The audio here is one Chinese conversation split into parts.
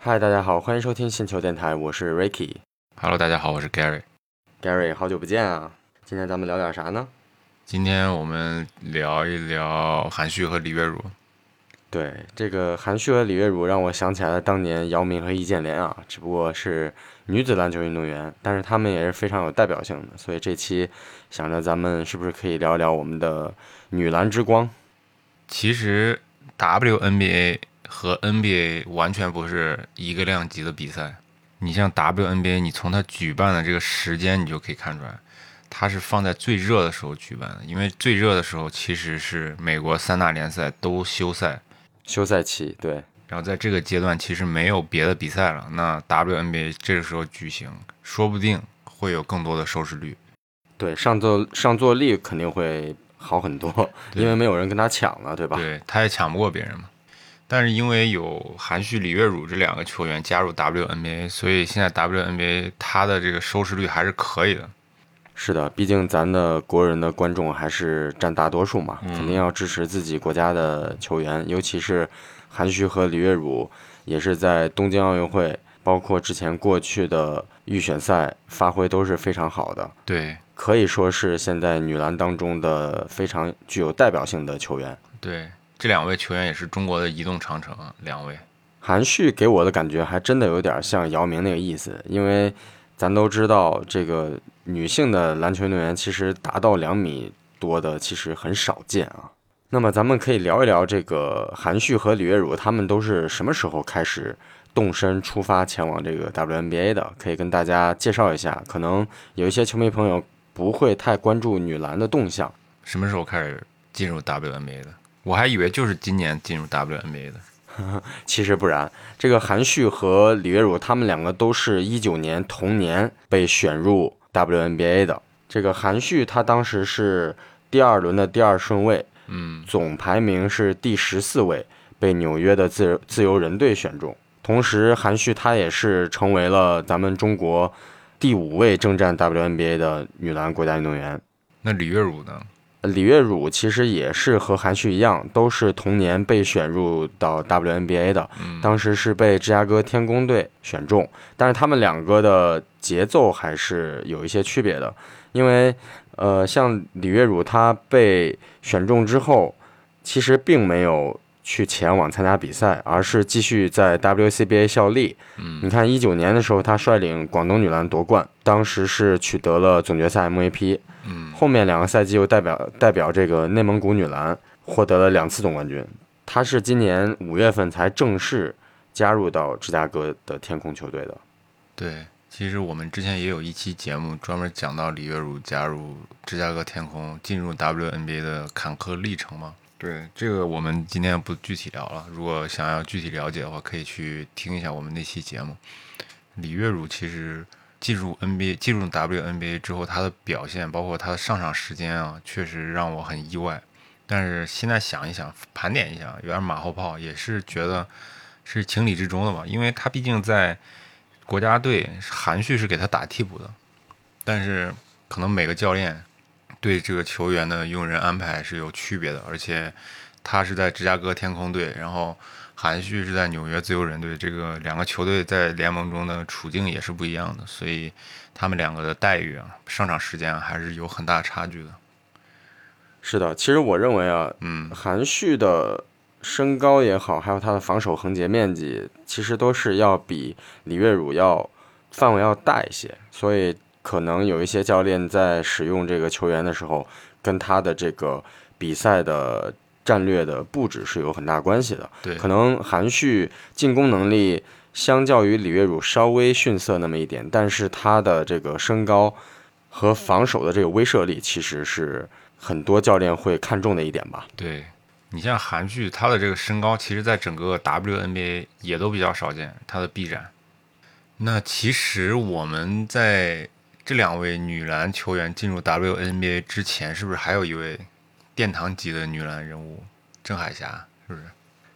嗨，大家好，欢迎收听星球电台，我是 Ricky。Hello，大家好，我是 Gary。Gary，好久不见啊！今天咱们聊点啥呢？今天我们聊一聊韩旭和李月如。对，这个韩旭和李月如让我想起来了当年姚明和易建联啊，只不过是女子篮球运动员，但是他们也是非常有代表性的，所以这期想着咱们是不是可以聊一聊我们的女篮之光？其实 WNBA 和 NBA 完全不是一个量级的比赛。你像 WNBA，你从它举办的这个时间，你就可以看出来，它是放在最热的时候举办的。因为最热的时候其实是美国三大联赛都休赛，休赛期，对，然后在这个阶段其实没有别的比赛了。那 WNBA 这个时候举行，说不定会有更多的收视率。对，上座上座率肯定会好很多，因为没有人跟他抢了，对吧？对，他也抢不过别人嘛。但是因为有韩旭、李月汝这两个球员加入 WNBA，所以现在 WNBA 它的这个收视率还是可以的。是的，毕竟咱的国人的观众还是占大多数嘛，肯定要支持自己国家的球员，尤其是韩旭和李月汝，也是在东京奥运会，包括之前过去的预选赛发挥都是非常好的，对可以说是现在女篮当中的非常具有代表性的球员。对，这两位球员也是中国的移动长城啊，两位。韩旭给我的感觉还真的有点像姚明那个意思，因为咱都知道，这个女性的篮球运动员其实达到两米多的其实很少见啊。那么咱们可以聊一聊这个韩旭和李月汝他们都是什么时候开始动身出发前往这个 WNBA 的？可以跟大家介绍一下。可能有一些球迷朋友不会太关注女篮的动向，什么时候开始进入 WNBA 的？我还以为就是今年进入 WNBA 的。其实不然，这个韩旭和李月汝他们两个都是一九年同年被选入 WNBA 的。这个韩旭他当时是第二轮的第二顺位，嗯，总排名是第十四位，被纽约的自由自由人队选中。同时，韩旭她也是成为了咱们中国第五位征战 WNBA 的女篮国家运动员。那李月汝呢？李月汝其实也是和韩旭一样，都是同年被选入到 WNBA 的。当时是被芝加哥天宫队选中，但是他们两个的节奏还是有一些区别的。因为，呃，像李月汝她被选中之后，其实并没有去前往参加比赛，而是继续在 WCBA 效力。嗯，你看，一九年的时候，她率领广东女篮夺冠，当时是取得了总决赛 MVP。嗯，后面两个赛季又代表代表这个内蒙古女篮获得了两次总冠军。她是今年五月份才正式加入到芝加哥的天空球队的。对。其实我们之前也有一期节目专门讲到李月汝加入芝加哥天空、进入 WNBA 的坎坷历程嘛。对，这个我们今天不具体聊了。如果想要具体了解的话，可以去听一下我们那期节目。李月汝其实进入 NBA、进入 WNBA 之后，他的表现，包括他的上场时间啊，确实让我很意外。但是现在想一想，盘点一下，有点马后炮，也是觉得是情理之中的吧，因为他毕竟在。国家队韩旭是给他打替补的，但是可能每个教练对这个球员的用人安排是有区别的，而且他是在芝加哥天空队，然后韩旭是在纽约自由人队，这个两个球队在联盟中的处境也是不一样的，所以他们两个的待遇啊、上场时间啊还是有很大差距的。是的，其实我认为啊，嗯，韩旭的身高也好，还有他的防守横截面积，其实都是要比李月汝要范围要大一些，所以可能有一些教练在使用这个球员的时候，跟他的这个比赛的战略的布置是有很大关系的。对，可能韩旭进攻能力相较于李月汝稍微逊色那么一点，但是他的这个身高和防守的这个威慑力，其实是很多教练会看重的一点吧。对。你像韩旭，他的这个身高，其实在整个 WNBA 也都比较少见，他的臂展。那其实我们在这两位女篮球员进入 WNBA 之前，是不是还有一位殿堂级的女篮人物郑海霞？是不是？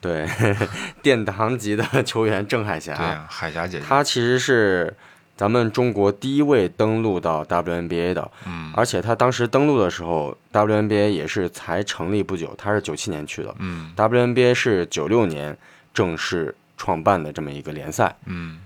对，殿堂级的球员郑海霞。对啊，海霞姐姐。她其实是咱们中国第一位登陆到 WNBA 的，嗯，而且她当时登陆的时候，WNBA 也是才成立不久，她是九七年去的，嗯，WNBA 是九六年正式创办的这么一个联赛。嗯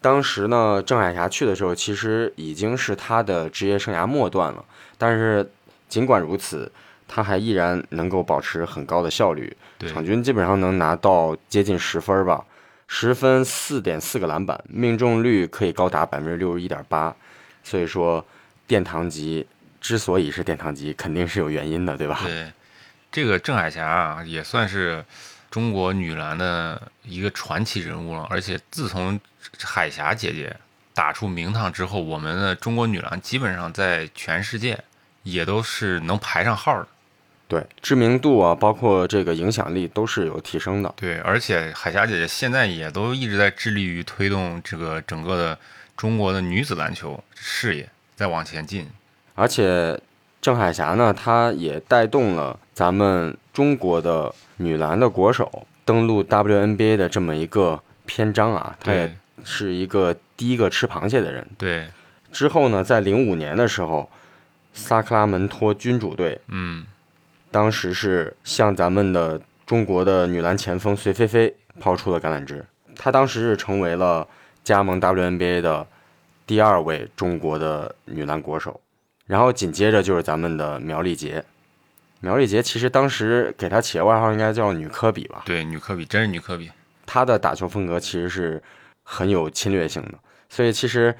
当时呢，郑海霞去的时候，其实已经是她的职业生涯末段了。但是尽管如此，他还依然能够保持很高的效率，对，场均基本上能拿到接近十分吧，十分四点四个篮板，命中率可以高达百分之六十一点八。所以说，殿堂级之所以是殿堂级，肯定是有原因的，对吧？对，这个郑海霞啊，也算是中国女篮的一个传奇人物了。而且自从海霞姐姐打出名堂之后，我们的中国女篮基本上在全世界也都是能排上号的。对，知名度啊，包括这个影响力都是有提升的。对，而且海霞姐姐现在也都一直在致力于推动这个整个的中国的女子篮球事业在往前进。而且郑海霞呢，她也带动了咱们中国的女篮的国手登陆 WNBA 的这么一个篇章啊。她也对是一个第一个吃螃蟹的人。对，之后呢，在零五年的时候，萨克拉门托君主队嗯当时是向咱们的中国的女篮前锋隋菲菲抛出了橄榄枝，她当时是成为了加盟 WNBA 的第二位中国的女篮国手，然后紧接着就是咱们的苗丽杰。苗丽杰其实当时给她起的外号应该叫女科比吧，对，女科比真是女科比。她的打球风格其实是很有侵略性的，所以其实，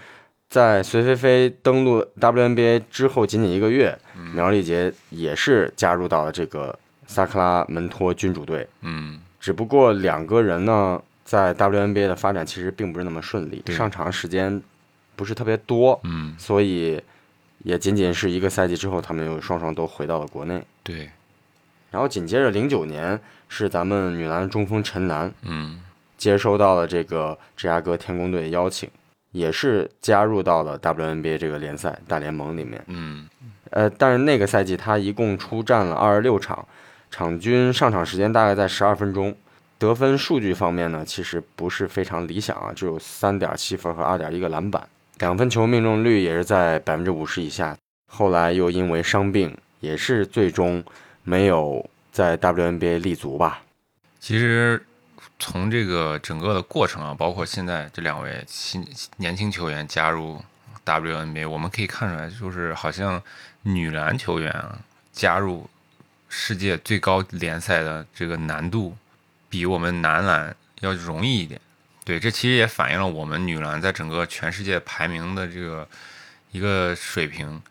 在隋菲菲登陆 WNBA 之后仅仅一个月，苗丽杰也是加入到了这个萨克拉门托君主队。嗯，只不过两个人呢，在 WNBA 的发展其实并不是那么顺利，上场时间不是特别多，嗯，所以也仅仅是一个赛季之后，他们又双双都回到了国内。对，然后紧接着零九年是咱们女篮中锋陈楠嗯。接收到了这个芝加哥天宫队的邀请，也是加入到了 WNBA 这个联赛大联盟里面。嗯呃，但是那个赛季他一共出战了二十六场，场均上场时间大概在十二分钟。得分数据方面呢，其实不是非常理想啊，只有三点七分和二点一个篮板，两分球命中率也是在百分之五十以下。后来又因为伤病，也是最终没有在 WNBA 立足吧。其实从这个整个的过程啊，包括现在这两位新年轻球员加入 WNBA，我们可以看出来，就是好像女篮球员啊加入世界最高联赛的这个难度，比我们男篮要容易一点。对，这其实也反映了我们女篮在整个全世界排名的这个一个水平。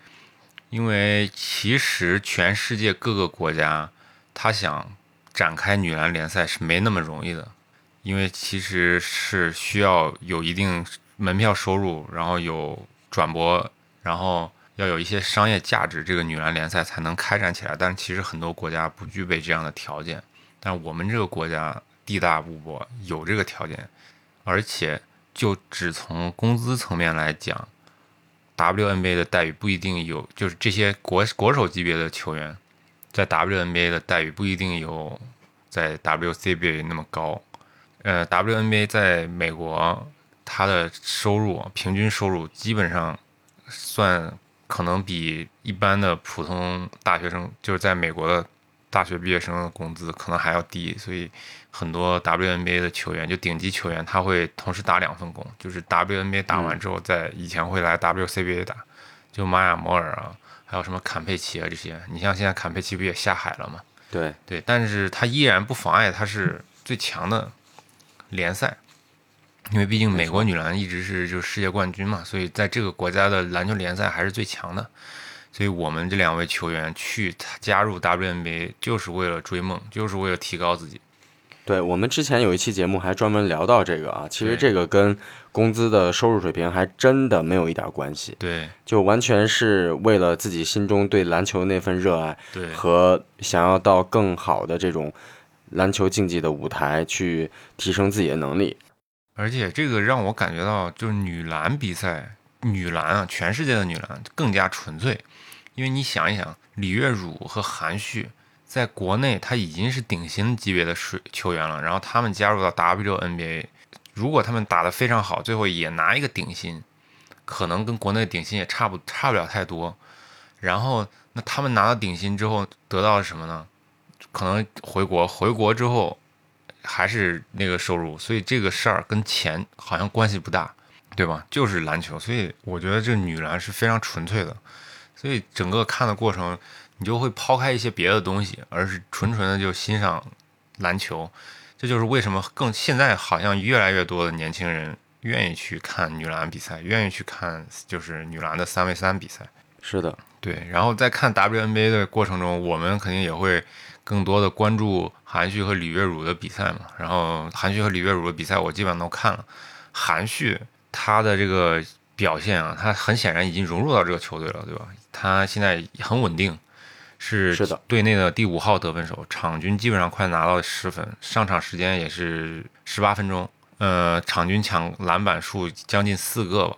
因为其实全世界各个国家，他想展开女篮联赛是没那么容易的，因为其实是需要有一定门票收入，然后有转播，然后要有一些商业价值，这个女篮联赛才能开展起来。但是其实很多国家不具备这样的条件，但我们这个国家地大物博，有这个条件，而且就只从工资层面来讲。WNBA 的待遇不一定有，就是这些国国手级别的球员，在 WNBA 的待遇不一定有在 WCBA 那么高。呃，WNBA 在美国，它的收入平均收入基本上算可能比一般的普通大学生，就是在美国的大学毕业生的工资可能还要低，所以很多 WNBA 的球员，就顶级球员，他会同时打两份工，就是 WNBA 打完之后，在以前会来 WCBA 打，就玛雅摩尔啊，还有什么坎佩奇啊这些。你像现在坎佩奇不也下海了吗？对，对，但是他依然不妨碍他是最强的联赛，因为毕竟美国女篮一直是就是世界冠军嘛，所以在这个国家的篮球联赛还是最强的。所以我们这两位球员去加入 WNBA 就是为了追梦，就是为了提高自己。对我们之前有一期节目还专门聊到这个啊，其实这个跟工资的收入水平还真的没有一点关系，对就完全是为了自己心中对篮球那份热爱对和想要到更好的这种篮球竞技的舞台去提升自己的能力。而且这个让我感觉到，就是女篮比赛，女篮啊，全世界的女篮更加纯粹。因为你想一想，李月汝和韩旭在国内他已经是顶薪级别的水球员了，然后他们加入到 WNBA，如果他们打得非常好，最后也拿一个顶薪，可能跟国内顶薪也差不差不了太多。然后，那他们拿到顶薪之后得到了什么呢？可能回国，回国之后还是那个收入，所以这个事儿跟钱好像关系不大，对吧？就是篮球，所以我觉得这女篮是非常纯粹的，所以整个看的过程，你就会抛开一些别的东西，而是纯纯的就欣赏篮球。这就是为什么更现在好像越来越多的年轻人愿意去看女篮比赛，愿意去看就是女篮的三 v 三比赛。是的，对。然后在看 WNBA 的过程中，我们肯定也会更多的关注韩旭和李月汝的比赛嘛。然后韩旭和李月汝的比赛我基本上都看了。韩旭他的这个表现啊，他很显然已经融入到这个球队了，对吧？他现在很稳定。是是的，队内的第五号得分手，场均基本上快拿到十分，上场时间也是十八分钟，呃，场均抢篮板数将近四个吧。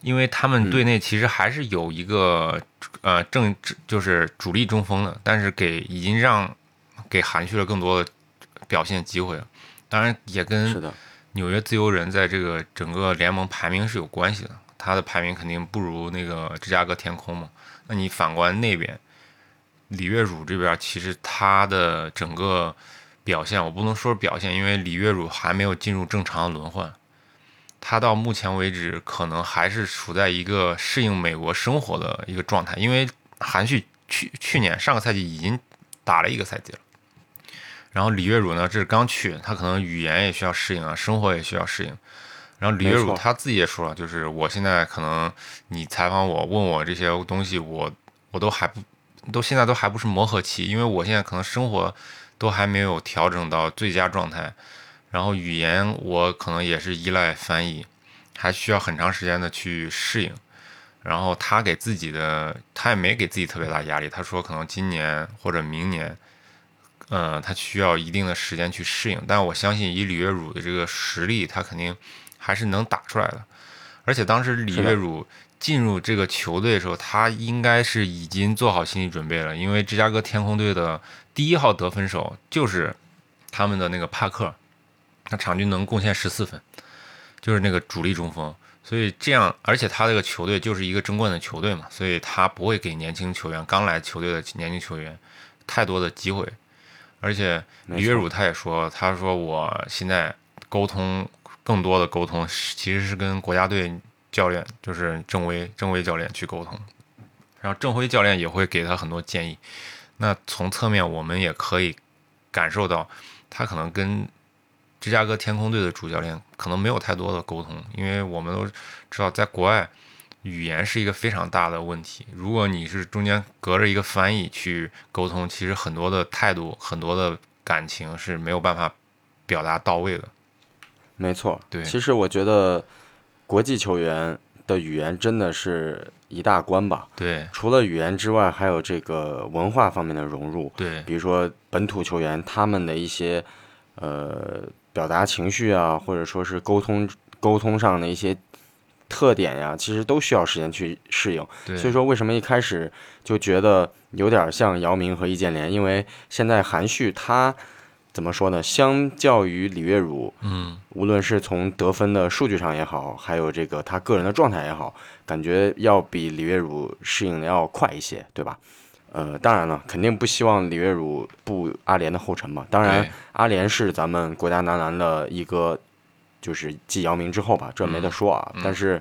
因为他们队内其实还是有一个呃正就是主力中锋的，但是给已经让给含蓄了更多的表现机会了。当然也跟纽约自由人在这个整个联盟排名是有关系的，他的排名肯定不如那个芝加哥天空嘛。那你反观那边。李月汝这边其实他的整个表现，我不能说表现，因为李月汝还没有进入正常的轮换，他到目前为止可能还是处在一个适应美国生活的一个状态，因为韩旭去去年上个赛季已经打了一个赛季了，然后李月汝呢这是刚去，他可能语言也需要适应啊，生活也需要适应，然后李月汝他自己也说了，就是我现在可能你采访我问我这些东西，我我都还不。都现在都还不是磨合期，因为我现在可能生活都还没有调整到最佳状态，然后语言我可能也是依赖翻译，还需要很长时间的去适应。然后他给自己的，他也没给自己特别大压力，他说可能今年或者明年，呃，他需要一定的时间去适应。但我相信以李月汝的这个实力，他肯定还是能打出来的。而且当时李月汝。进入这个球队的时候，他应该是已经做好心理准备了，因为芝加哥天空队的第一号得分手就是他们的那个帕克，他场均能贡献十四分，就是那个主力中锋。所以这样，而且他这个球队就是一个争冠的球队嘛，所以他不会给年轻球员、刚来球队的年轻球员太多的机会。而且李月汝他也说，他说我现在沟通更多的沟通其实是跟国家队。教练就是郑威，郑威教练去沟通，然后郑辉教练也会给他很多建议。那从侧面我们也可以感受到，他可能跟芝加哥天空队的主教练可能没有太多的沟通，因为我们都知道，在国外语言是一个非常大的问题。如果你是中间隔着一个翻译去沟通，其实很多的态度、很多的感情是没有办法表达到位的。没错，对，其实我觉得。国际球员的语言真的是一大关吧？对，除了语言之外，还有这个文化方面的融入。对，比如说本土球员他们的一些呃表达情绪啊，或者说是沟通沟通上的一些特点呀，其实都需要时间去适应。所以说为什么一开始就觉得有点像姚明和易建联？因为现在韩旭他。怎么说呢？相较于李月汝，嗯，无论是从得分的数据上也好，还有这个他个人的状态也好，感觉要比李月汝适应的要快一些，对吧？呃，当然了，肯定不希望李月汝步阿联的后尘嘛。当然，阿联是咱们国家男篮的一个，就是继姚明之后吧，这没得说啊。但是，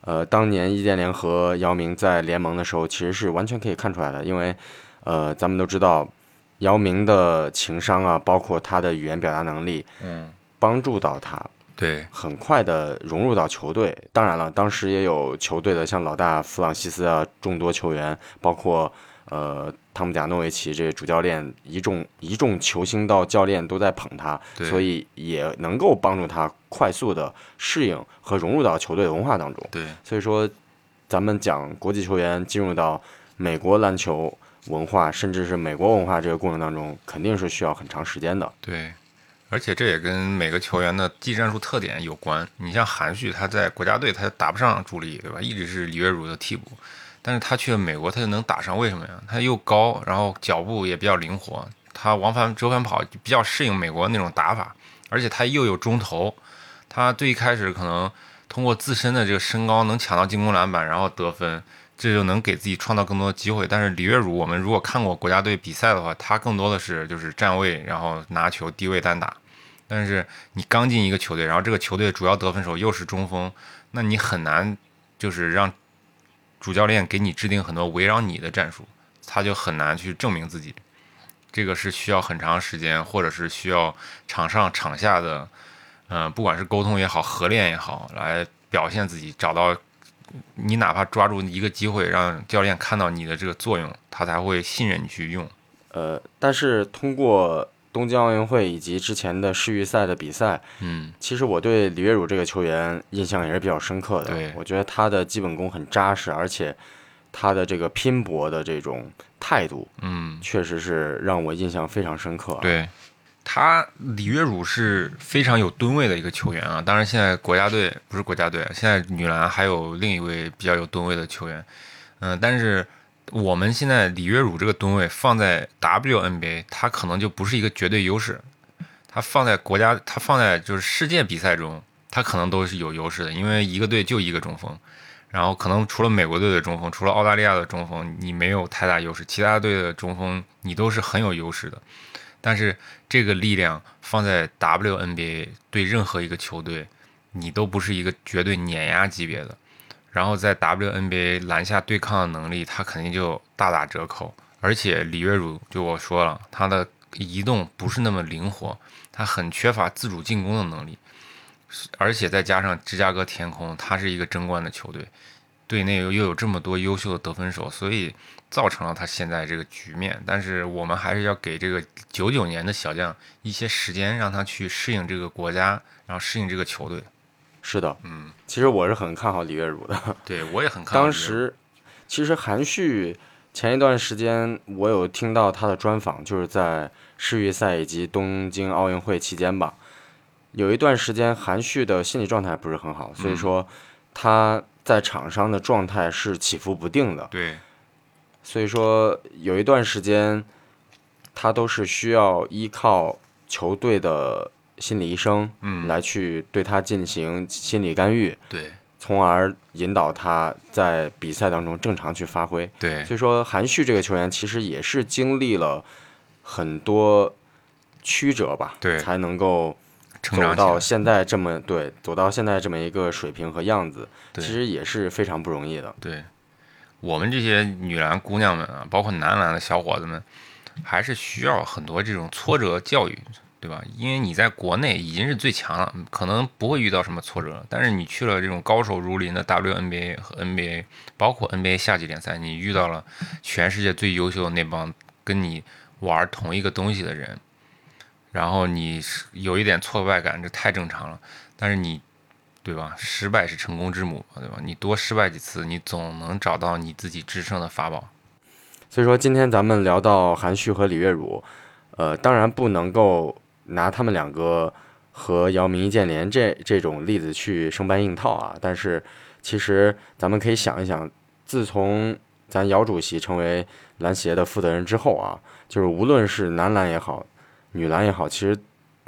呃，当年易建联和姚明在联盟的时候，其实是完全可以看出来的，因为，呃，咱们都知道。姚明的情商啊，包括他的语言表达能力，嗯，帮助到他，对，很快的融入到球队。当然了，当时也有球队的像老大弗朗西斯啊，众多球员，包括呃汤姆贾诺维奇这主教练，一众一众球星到教练都在捧他，所以也能够帮助他快速的适应和融入到球队文化当中。对，所以说，咱们讲国际球员进入到美国篮球。文化，甚至是美国文化这个过程当中，肯定是需要很长时间的。对，而且这也跟每个球员的技战术特点有关。你像韩旭，他在国家队他打不上主力，对吧？一直是李月汝的替补，但是他去了美国，他就能打上。为什么呀？他又高，然后脚步也比较灵活，他往返折返跑比较适应美国那种打法，而且他又有中投，他最一开始可能通过自身的这个身高能抢到进攻篮板，然后得分。这就能给自己创造更多的机会，但是李月汝，我们如果看过国家队比赛的话，他更多的是就是站位，然后拿球低位单打，但是你刚进一个球队，然后这个球队主要得分手又是中锋，那你很难就是让主教练给你制定很多围绕你的战术，他就很难去证明自己。这个是需要很长时间，或者是需要场上场下的，嗯、不管是沟通也好，合练也好，来表现自己，找到你哪怕抓住一个机会，让教练看到你的这个作用，他才会信任你去用。呃，但是通过东京奥运会以及之前的世预赛的比赛，嗯，其实我对李月汝这个球员印象也是比较深刻的。对我觉得他的基本功很扎实，而且他的这个拼搏的这种态度，嗯，确实是让我印象非常深刻。，对他李月汝是非常有吨位的一个球员啊。当然，现在国家队不是国家队，现在女篮还有另一位比较有吨位的球员。嗯、但是我们现在李月汝这个吨位放在 WNBA，他可能就不是一个绝对优势。他放在国家，他放在就是世界比赛中，他可能都是有优势的，因为一个队就一个中锋。然后可能除了美国队的中锋，除了澳大利亚的中锋，你没有太大优势，其他队的中锋你都是很有优势的。但是这个力量放在 WNBA 对任何一个球队，你都不是一个绝对碾压级别的。然后在 WNBA 篮下对抗的能力，他肯定就大打折扣。而且李月汝就我说了，他的移动不是那么灵活，他很缺乏自主进攻的能力。而且再加上芝加哥天空，他是一个争冠的球队，队内又有这么多优秀的得分手，所以造成了他现在这个局面。但是我们还是要给这个九九年的小将一些时间，让他去适应这个国家，然后适应这个球队。是的，嗯，其实我是很看好李月汝的。对我也很看好当时其实韩旭前一段时间我有听到他的专访，就是在世预赛以及东京奥运会期间吧。有一段时间韩旭的心理状态不是很好，所以嗯说他在场上的状态是起伏不定的。对所以说有一段时间他都是需要依靠球队的心理医生嗯。来去对他进行心理干预，对。从而引导他在比赛当中正常去发挥。对。所以说，韩旭这个球员其实也是经历了很多曲折吧，对。才能够走到现在这么对，走到现在这么一个水平和样子，对。其实也是非常不容易的。对，我们这些女篮姑娘们啊，包括男篮的小伙子们，还是需要很多这种挫折教育，对吧？因为你在国内已经是最强了，可能不会遇到什么挫折，但是你去了这种高手如林的 WNBA 和 NBA，包括 NBA 夏季联赛，你遇到了全世界最优秀的那帮跟你玩同一个东西的人，然后你有一点挫败感，这太正常了。但是你对吧？失败是成功之母，对吧？你多失败几次，你总能找到你自己制胜的法宝。所以说，今天咱们聊到韩旭和李月汝，呃，当然不能够拿他们两个和姚明、易建联这这种例子去生搬硬套啊。但是，其实咱们可以想一想，自从咱姚主席成为篮协的负责人之后啊，就是无论是男篮也好，女篮也好，其实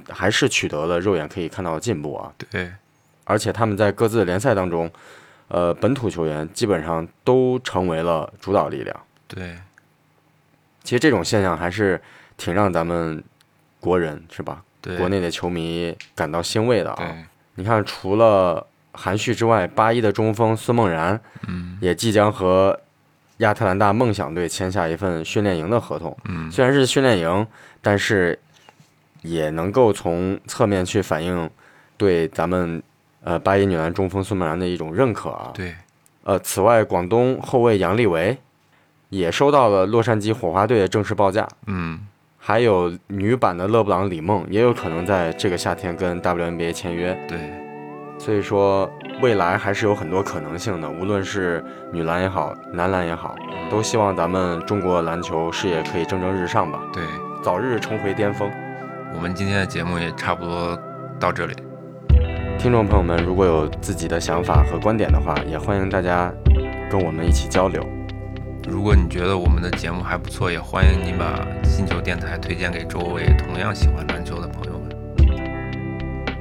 还是取得了肉眼可以看到的进步啊。对而且他们在各自的联赛当中，呃，本土球员基本上都成为了主导力量。对其实这种现象还是挺让咱们国人是吧？对，国内的球迷感到欣慰的啊。你看，除了韩旭之外，八一的中锋孙梦然嗯也即将和亚特兰大梦想队签下一份训练营的合同。嗯虽然是训练营，但是也能够从侧面去反映对咱们呃八一女篮中锋孙梦然的一种认可啊。对呃，此外，广东后卫杨利维也收到了洛杉矶火花队的正式报价。嗯还有女版的勒布朗李梦也有可能在这个夏天跟 WNBA 签约，对所以说未来还是有很多可能性的，无论是女篮也好，男篮也好，都希望咱们中国篮球事业可以蒸蒸日上吧，对，早日重回巅峰。我们今天的节目也差不多到这里。听众朋友们，如果有自己的想法和观点的话，也欢迎大家跟我们一起交流。如果你觉得我们的节目还不错，也欢迎你把星球电台推荐给周围同样喜欢篮球的朋友们。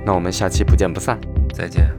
那我们下期不见不散。再见。